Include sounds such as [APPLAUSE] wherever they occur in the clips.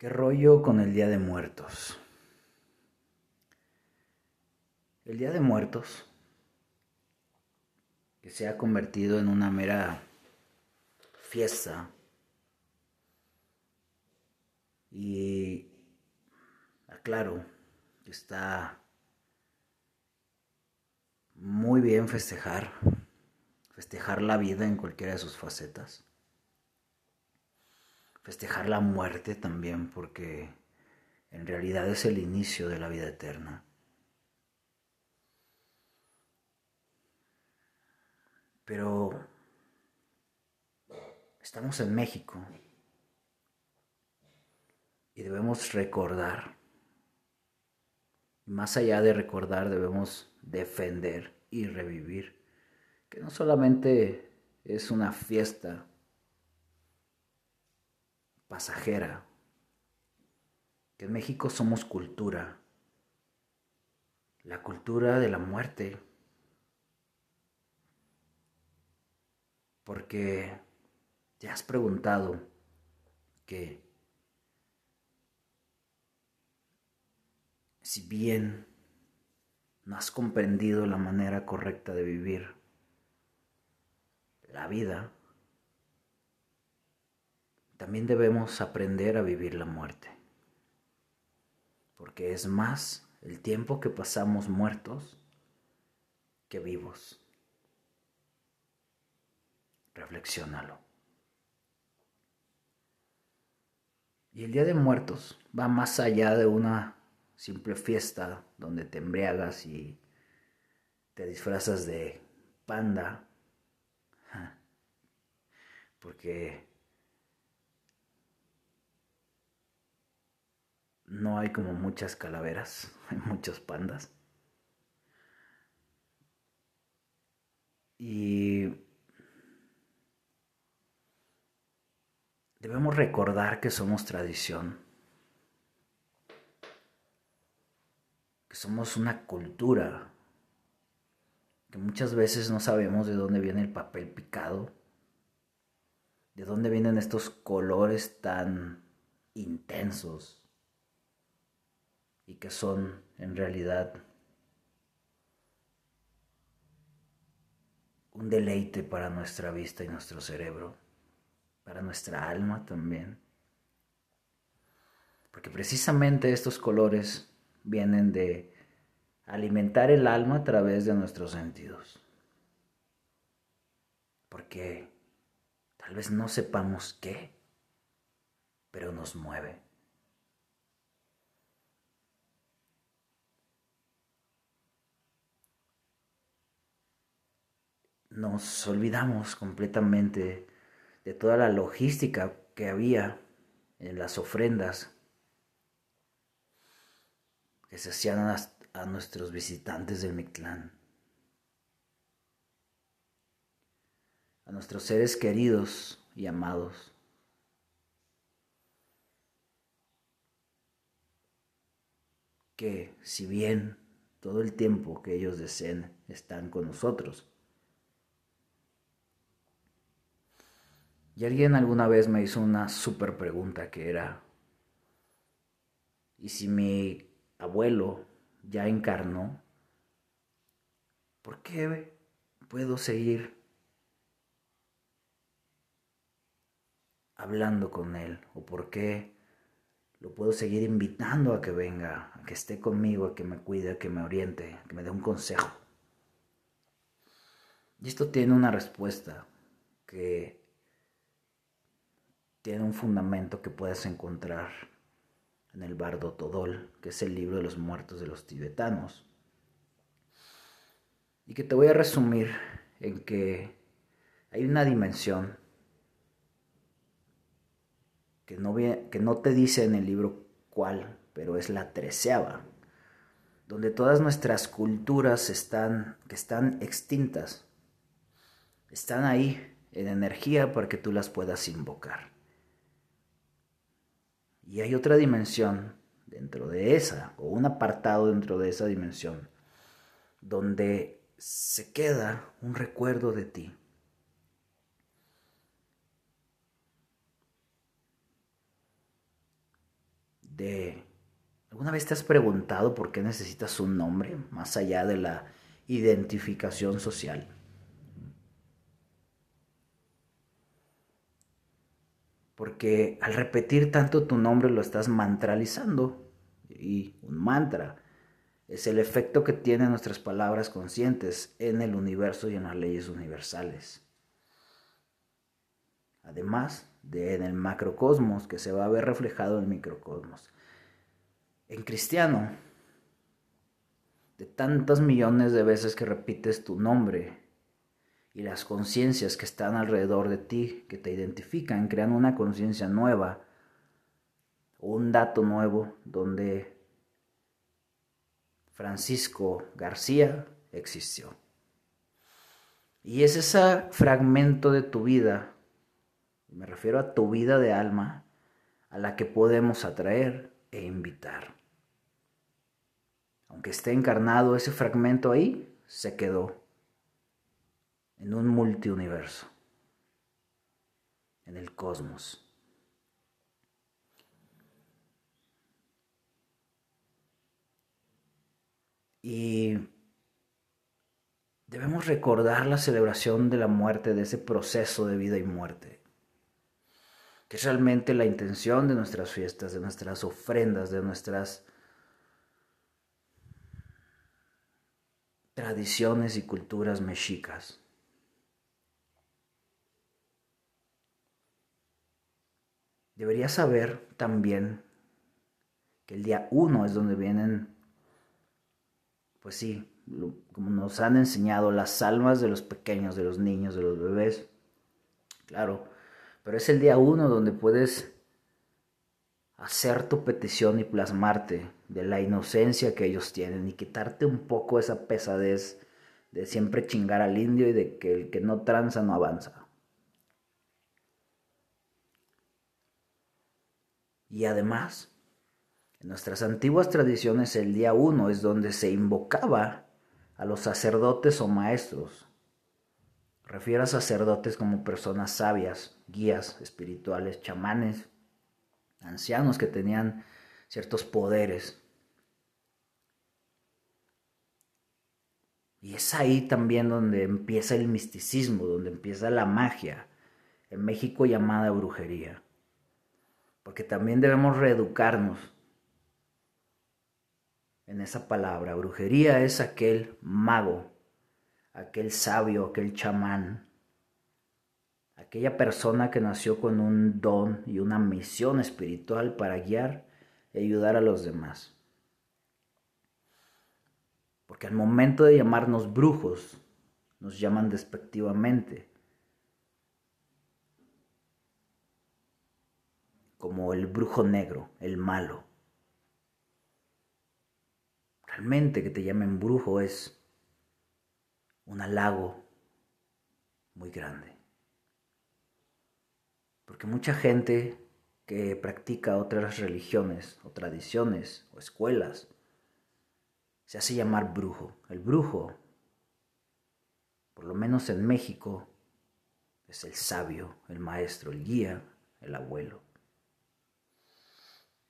¿Qué rollo con el Día de Muertos? El Día de Muertos, que se ha convertido en una mera fiesta y aclaro que está muy bien festejar, festejar la vida en cualquiera de sus facetas festejar la muerte también, porque en realidad es el inicio de la vida eterna. Pero estamos en México y debemos recordar, más allá de recordar, debemos defender y revivir, que no solamente es una fiesta pasajera, que en México somos cultura, la cultura de la muerte, porque te has preguntado que si bien no has comprendido la manera correcta de vivir la vida, también debemos aprender a vivir la muerte, porque es más el tiempo que pasamos muertos que vivos. Reflexiónalo. Y el Día de Muertos va más allá de una simple fiesta donde te embriagas y te disfrazas de panda, [LAUGHS] porque no hay como muchas calaveras, [LAUGHS] hay muchos pandas. Y debemos recordar que somos tradición, que somos una cultura, que muchas veces no sabemos de dónde viene el papel picado, de dónde vienen estos colores tan intensos y que son en realidad un deleite para nuestra vista y nuestro cerebro, para nuestra alma también. Porque precisamente estos colores vienen de alimentar el alma a través de nuestros sentidos. Porque tal vez no sepamos qué, pero nos mueve. Nos olvidamos completamente de toda la logística que había en las ofrendas que se hacían a, nuestros visitantes del Mictlán, a nuestros seres queridos y amados. que si bien todo el tiempo que ellos deseen están con nosotros, Y alguien alguna vez me hizo una súper pregunta que era, ¿y si mi abuelo ya encarnó? ¿Por qué puedo seguir hablando con él? ¿O por qué lo puedo seguir invitando a que venga, a que esté conmigo, a que me cuide, a que me oriente, a que me dé un consejo? Y esto tiene una respuesta que tiene un fundamento que puedes encontrar en el Bardo Todol, que es el libro de los muertos de los tibetanos. Y que te voy a resumir en que hay una dimensión que no, que no te dice en el libro cuál, pero es la treceava, donde todas nuestras culturas están, que están extintas, están ahí en energía para que tú las puedas invocar. Y hay otra dimensión dentro de esa, o un apartado dentro de esa dimensión, donde se queda un recuerdo de ti. de... ¿Alguna vez te has preguntado por qué necesitas un nombre más allá de la identificación social? Porque al repetir tanto tu nombre lo estás mantralizando. Y un mantra es el efecto que tienen nuestras palabras conscientes en el universo y en las leyes universales. Además de en el macrocosmos que se va a ver reflejado en el microcosmos. En cristiano, de tantas millones de veces que repites tu nombre y las conciencias que están alrededor de ti, que te identifican, crean una conciencia nueva, un dato nuevo donde Francisco García existió. Y es ese fragmento de tu vida, me refiero a tu vida de alma, a la que podemos atraer e invitar. Aunque esté encarnado ese fragmento ahí, se quedó en un multiuniverso, en el cosmos. Y debemos recordar la celebración de la muerte, de ese proceso de vida y muerte, que es realmente la intención de nuestras fiestas, de nuestras ofrendas, de nuestras tradiciones y culturas mexicas. Deberías saber también que el día uno es donde vienen pues sí, como nos han enseñado, las almas de los pequeños, de los niños, de los bebés. Claro, pero es el día uno donde puedes hacer tu petición y plasmarte de la inocencia que ellos tienen y quitarte un poco esa pesadez de siempre chingar al indio y de que el que no tranza no avanza. Y además, en nuestras antiguas tradiciones el día uno es donde se invocaba a los sacerdotes o maestros. Refiero a sacerdotes como personas sabias, guías espirituales, chamanes, ancianos que tenían ciertos poderes. Y es ahí también donde empieza el misticismo, donde empieza la magia, en México llamada brujería. Porque también debemos reeducarnos en esa palabra. Brujería es aquel mago, aquel sabio, aquel chamán, aquella persona que nació con un don y una misión espiritual para guiar y ayudar a los demás. Porque al momento de llamarnos brujos, nos llaman despectivamente. Como el brujo negro, el malo. Realmente que te llamen brujo es un halago muy grande. Porque mucha gente que practica otras religiones o tradiciones o escuelas se hace llamar brujo. El brujo, por lo menos en México, es el sabio, el maestro, el guía, el abuelo.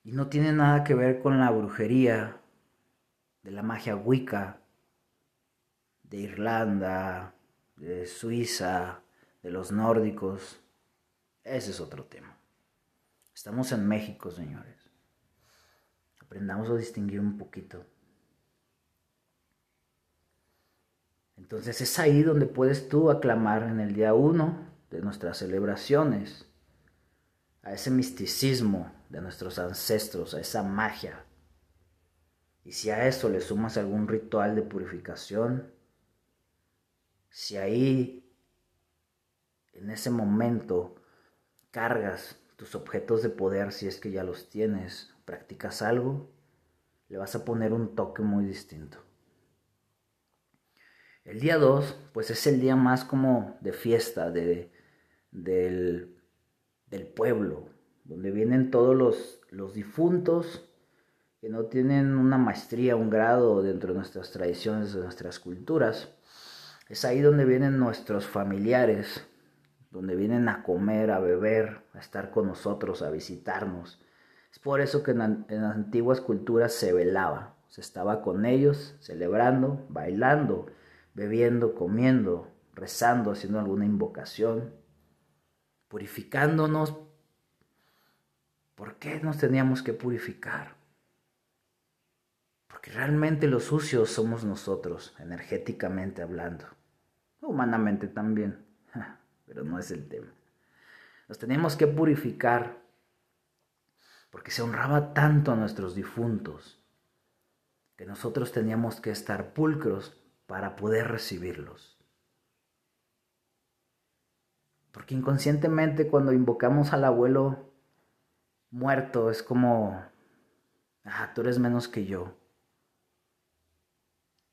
Y no tiene nada que ver con la brujería de la magia wicca de Irlanda, de Suiza, de los nórdicos. Ese es otro tema. Estamos en México, señores. Aprendamos a distinguir un poquito. Entonces es ahí donde puedes tú aclamar en el día uno de nuestras celebraciones a ese misticismo de nuestros ancestros, a esa magia y si a eso le sumas algún ritual de purificación, si ahí en ese momento cargas tus objetos de poder, si es que ya los tienes, practicas algo, le vas a poner un toque muy distinto. El día 2, pues es el día más como de fiesta de, del, del pueblo, donde vienen todos los, los difuntos que no tienen una maestría, un grado dentro de nuestras tradiciones, de nuestras culturas. Es ahí donde vienen nuestros familiares, donde vienen a comer, a beber, a estar con nosotros, a visitarnos. Es por eso que en, en antiguas culturas se velaba, se estaba con ellos, celebrando, bailando, bebiendo, comiendo, rezando, haciendo alguna invocación, purificándonos. ¿Por qué nos teníamos que purificar? Porque realmente los sucios somos nosotros, energéticamente hablando, humanamente también, [LAUGHS] pero no es el tema. Nos teníamos que purificar porque se honraba tanto a nuestros difuntos que nosotros teníamos que estar pulcros para poder recibirlos. Porque inconscientemente cuando invocamos al abuelo muerto es como, ah, tú eres menos que yo.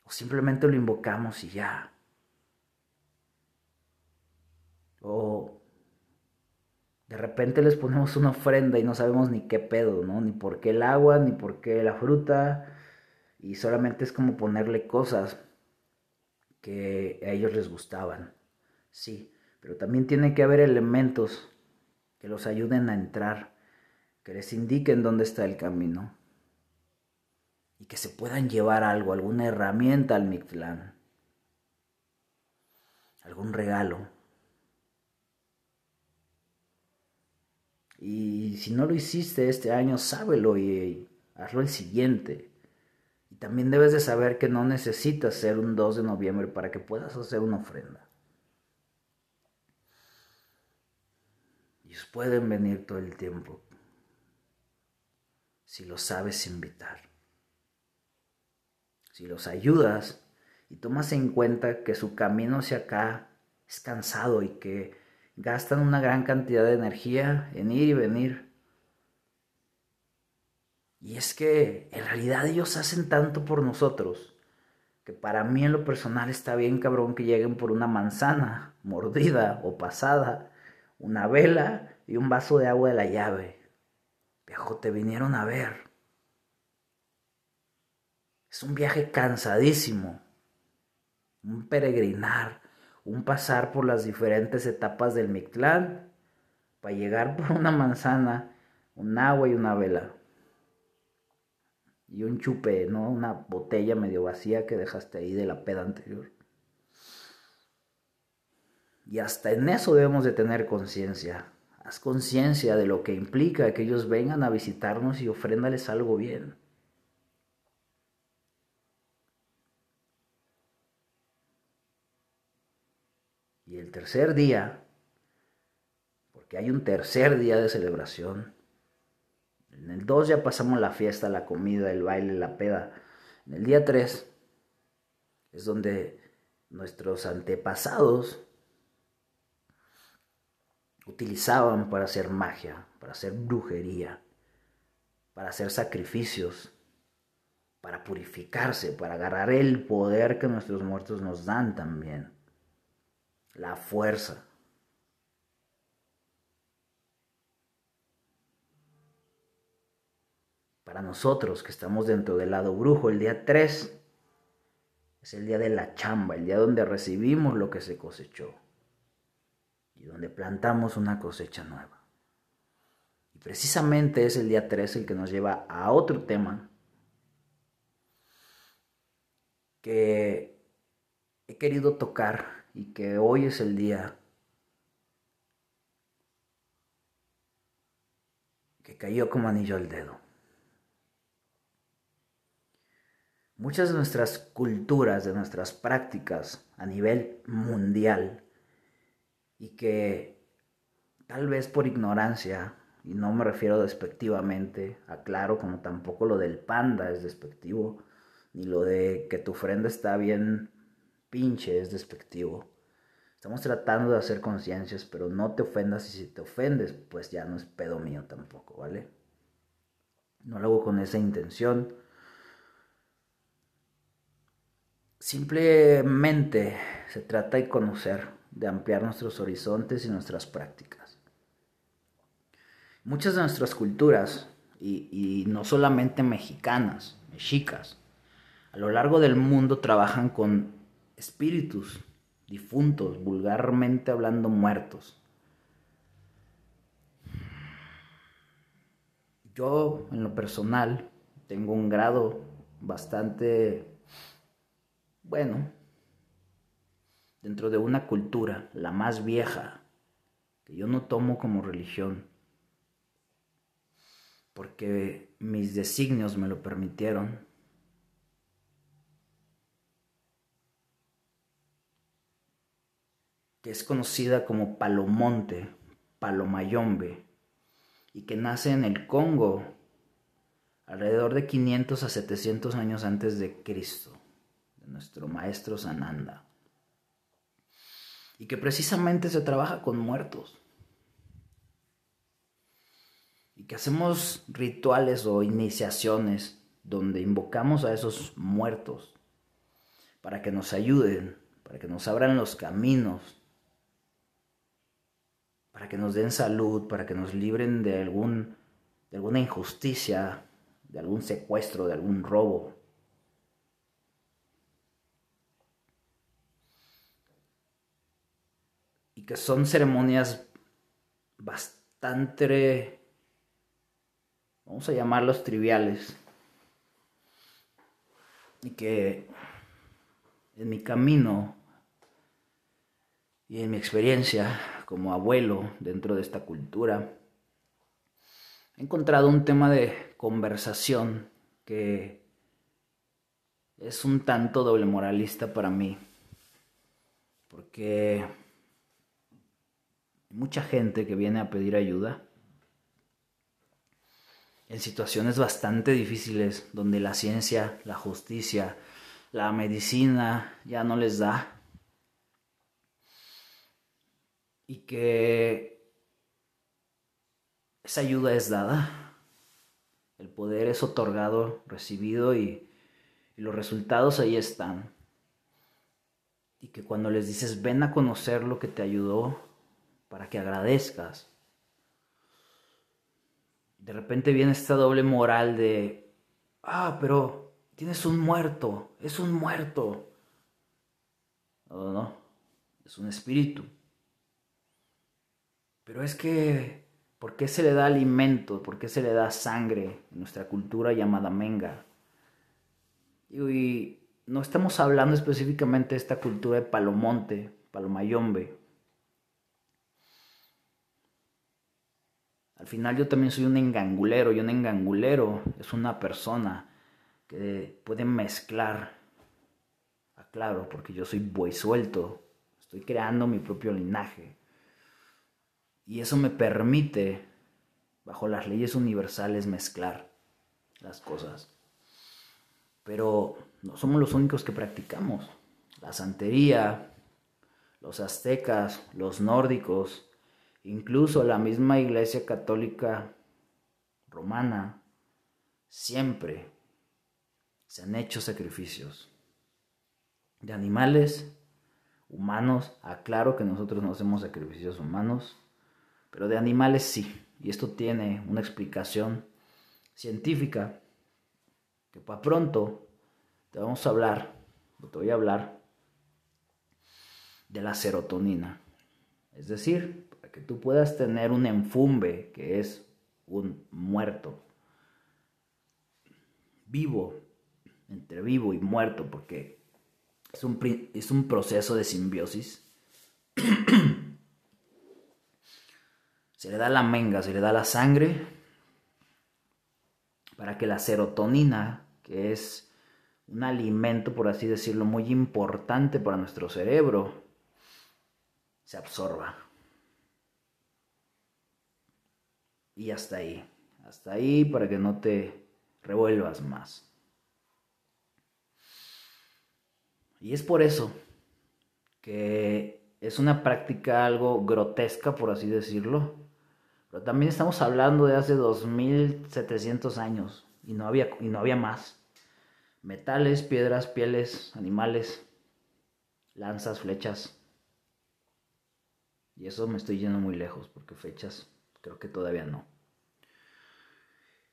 O simplemente lo invocamos y ya. O de repente les ponemos una ofrenda y no sabemos ni qué pedo, ¿no? Ni por qué el agua, ni por qué la fruta, y solamente es como ponerle cosas que a ellos les gustaban. Sí, pero también tiene que haber elementos que los ayuden a entrar, que les indiquen dónde está el camino y que se puedan llevar algo, alguna herramienta al Mictlán, algún regalo. Y si no lo hiciste este año, sábelo y hazlo el siguiente también debes de saber que no necesitas ser un 2 de noviembre para que puedas hacer una ofrenda. Ellos pueden venir todo el tiempo si los sabes invitar. Si los ayudas y tomas en cuenta que su camino hacia acá es cansado y que gastan una gran cantidad de energía en ir y venir y es que en realidad ellos hacen tanto por nosotros que para mí en lo personal está bien cabrón que lleguen por una manzana mordida o pasada, una vela y un vaso de agua de la llave. Viejo, te vinieron a ver. Es un viaje cansadísimo, un peregrinar, un pasar por las diferentes etapas del Mictlán para llegar por una manzana, un agua y una vela y un chupe, ¿no? Una botella medio vacía que dejaste ahí de la peda anterior. Y hasta en eso debemos de tener conciencia. Haz conciencia de lo que implica que ellos vengan a visitarnos y ofréndales algo bien. Y el tercer día, porque hay un tercer día de celebración, en el 2 ya pasamos la fiesta, la comida, el baile, la peda. En el día 3 es donde nuestros antepasados utilizaban para hacer magia, para hacer brujería, para hacer sacrificios, para purificarse, para agarrar el poder que nuestros muertos nos dan también, la fuerza. Para nosotros que estamos dentro del lado brujo, el día 3 es el día de la chamba, el día donde recibimos lo que se cosechó y donde plantamos una cosecha nueva. Y precisamente es el día 3 el que nos lleva a otro tema que he querido tocar y que hoy es el día que cayó como anillo al dedo. muchas de nuestras culturas, de nuestras prácticas a nivel mundial y que tal vez por ignorancia, y no me refiero despectivamente, aclaro como tampoco lo del panda es despectivo, ni lo de que tu ofrenda está bien pinche es despectivo. Estamos tratando de hacer conciencias, pero no te ofendas y si te ofendes, pues ya no es pedo mío tampoco, ¿vale? No lo hago con esa intención Simplemente se trata de conocer, de ampliar nuestros horizontes y nuestras prácticas. Muchas de nuestras culturas, y, no solamente mexicanas, mexicas, a lo largo del mundo trabajan con espíritus difuntos, vulgarmente hablando muertos. yo, en lo personal, tengo un grado bastante bueno dentro de una cultura, la más vieja, que yo no tomo como religión, porque mis designios me lo permitieron. que es conocida como Palomonte, Palomayombe, y que nace en el Congo alrededor de 500 a 700 años antes de Cristo, de nuestro maestro Sananda y que precisamente se trabaja con muertos. Y que hacemos rituales o iniciaciones donde invocamos a esos muertos para que nos ayuden, para que nos abran los caminos, para que nos den salud, para que nos libren de, algún, de alguna injusticia, de algún secuestro, de algún robo. Que son ceremonias bastante, vamos a llamarlos triviales, y que en mi camino y en mi experiencia como abuelo dentro de esta cultura, he encontrado un tema de conversación que es un tanto doble moralista para mí, porque mucha gente que viene a pedir ayuda en situaciones bastante difíciles donde la ciencia, la justicia, la medicina ya no les da y que esa ayuda es dada, el poder es otorgado, recibido y, los resultados ahí están. Y que cuando les dices ven a conocer lo que te ayudó, para que agradezcas. De repente viene esta doble moral de, ah, pero tienes un muerto, es un muerto. No, no, es un espíritu. Pero es que, ¿por qué se le da alimento? ¿Por qué se le da sangre en nuestra cultura llamada menga? Y, no estamos hablando específicamente de esta cultura de Palomonte, Palomayombe, Al final yo también soy un engangulero y un engangulero es una persona que puede mezclar, aclaro, porque yo soy buey suelto, estoy creando mi propio linaje. Y eso me permite, bajo las leyes universales, mezclar las cosas. Pero no somos los únicos que practicamos. La santería, los aztecas, los nórdicos, Incluso la misma Iglesia Católica Romana siempre se han hecho sacrificios de animales, humanos. Aclaro que nosotros no hacemos sacrificios humanos, pero de animales sí. Y esto tiene una explicación científica que para pronto te vamos a hablar, te voy a hablar de la serotonina. Es decir, que tú puedas tener un enfumbe que es un muerto. Vivo, entre vivo y muerto, porque es un, es un proceso de simbiosis. [CLEARS THROAT] se le da la menga, se le da la sangre para que la serotonina, que es un alimento, por así decirlo, muy importante para nuestro cerebro, se absorba. Y hasta ahí. Hasta ahí para que no te revuelvas más. Y es por eso que es una práctica algo grotesca, por así decirlo. Pero también estamos hablando de hace 2700 años y no había, y no había más. Metales, piedras, pieles, animales, lanzas, flechas. Y eso me estoy yendo muy lejos porque fechas Creo que todavía no.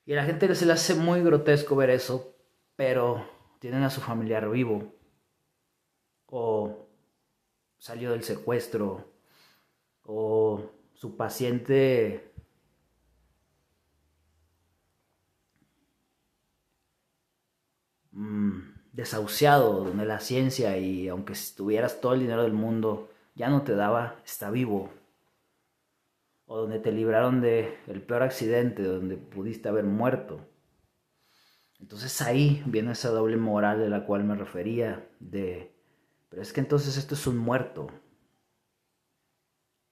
Y a la gente se le hace muy grotesco ver eso, pero tienen a su familiar vivo. O salió del secuestro. O su paciente mm, desahuciado, donde la ciencia y aunque si tuvieras todo el dinero del mundo, ya no te daba, está vivo, o donde te libraron de el peor accidente, donde pudiste haber muerto. Entonces ahí viene esa doble moral de la cual me refería, de, pero es que entonces esto es un muerto.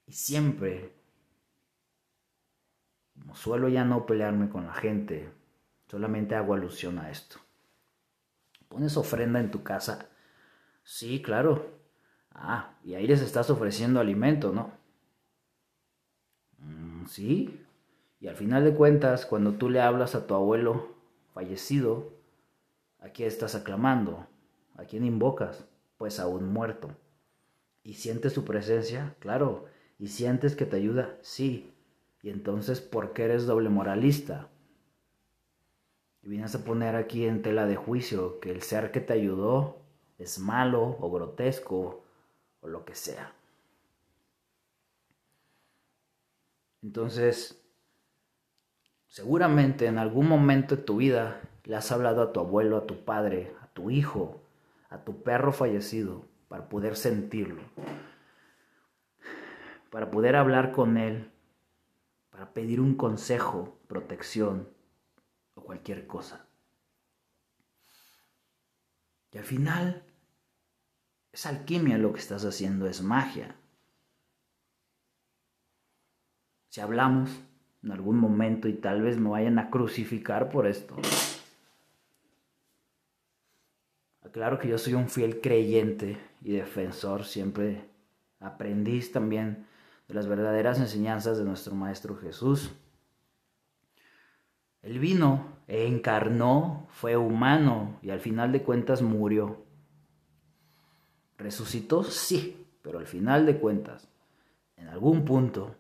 Y siempre, como suelo ya no pelearme con la gente, solamente hago alusión a esto. ¿Pones ofrenda en tu casa? Sí, claro. Ah, y ahí les estás ofreciendo alimento, ¿no? Mm, sí. Y al final de cuentas, cuando tú le hablas a tu abuelo fallecido, ¿a quién estás aclamando? ¿A quién invocas? Pues a un muerto. ¿Y sientes su presencia? Claro. ¿Y sientes que te ayuda? Sí. Y entonces, ¿por qué eres doble moralista? Y vienes a poner aquí en tela de juicio que el ser que te ayudó es malo o grotesco o lo que sea. Entonces, seguramente en algún momento de tu vida le has hablado a tu abuelo, a tu padre, a tu hijo, a tu perro fallecido para poder sentirlo, para poder hablar con él, para pedir un consejo, protección, o cualquier cosa. Y al final es alquimia lo que estás haciendo, es magia. Si hablamos en algún momento y tal vez me vayan a crucificar por esto. Claro que yo soy un fiel creyente y defensor, siempre aprendiz también de las verdaderas enseñanzas de nuestro Maestro Jesús. Él vino, encarnó, fue humano y al final de cuentas murió. ¿Resucitó? Sí, pero al final de cuentas, en algún punto,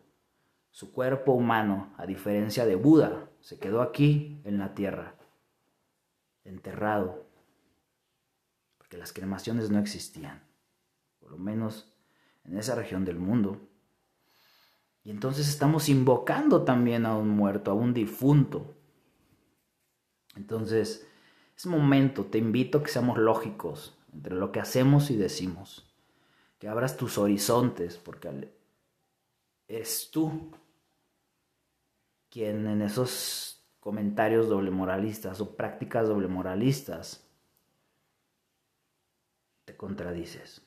su cuerpo humano, a diferencia de Buda, se quedó aquí en la tierra, enterrado, porque las cremaciones no existían, por lo menos en esa región del mundo. Y entonces estamos invocando también a un muerto, a un difunto, entonces, es momento, te invito a que seamos lógicos entre lo que hacemos y decimos, que abras tus horizontes, porque es tú quien en esos comentarios doble moralistas o prácticas doble moralistas te contradices.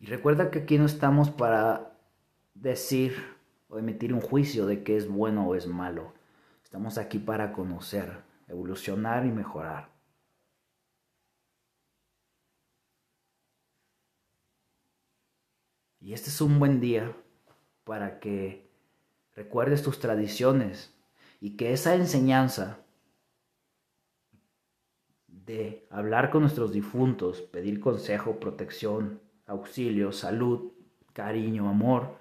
Y recuerda que aquí no estamos para decir o emitir un juicio de qué es bueno o es malo. Estamos aquí para conocer, evolucionar y mejorar. Y este es un buen día para que recuerdes tus tradiciones y que esa enseñanza de hablar con nuestros difuntos, pedir consejo, protección, auxilio, salud, cariño, amor,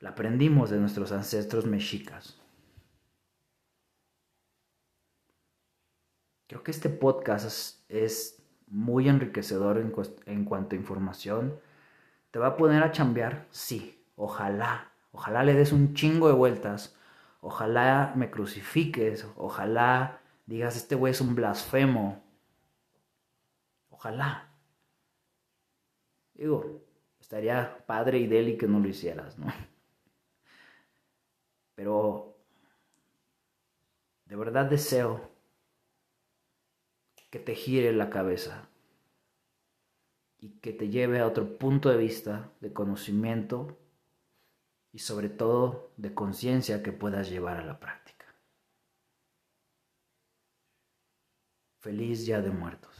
la aprendimos de nuestros ancestros mexicas. Creo que este podcast es, muy enriquecedor en, en cuanto a información. ¿Te va a poner a chambear? Sí, ojalá. Ojalá le des un chingo de vueltas. Ojalá me crucifiques. Ojalá digas, este güey es un blasfemo. Ojalá. Digo, estaría padre y deli que no lo hicieras, ¿no? Pero de verdad deseo que te gire la cabeza y que te lleve a otro punto de vista, de conocimiento y sobre todo de conciencia que puedas llevar a la práctica. Feliz Día de Muertos.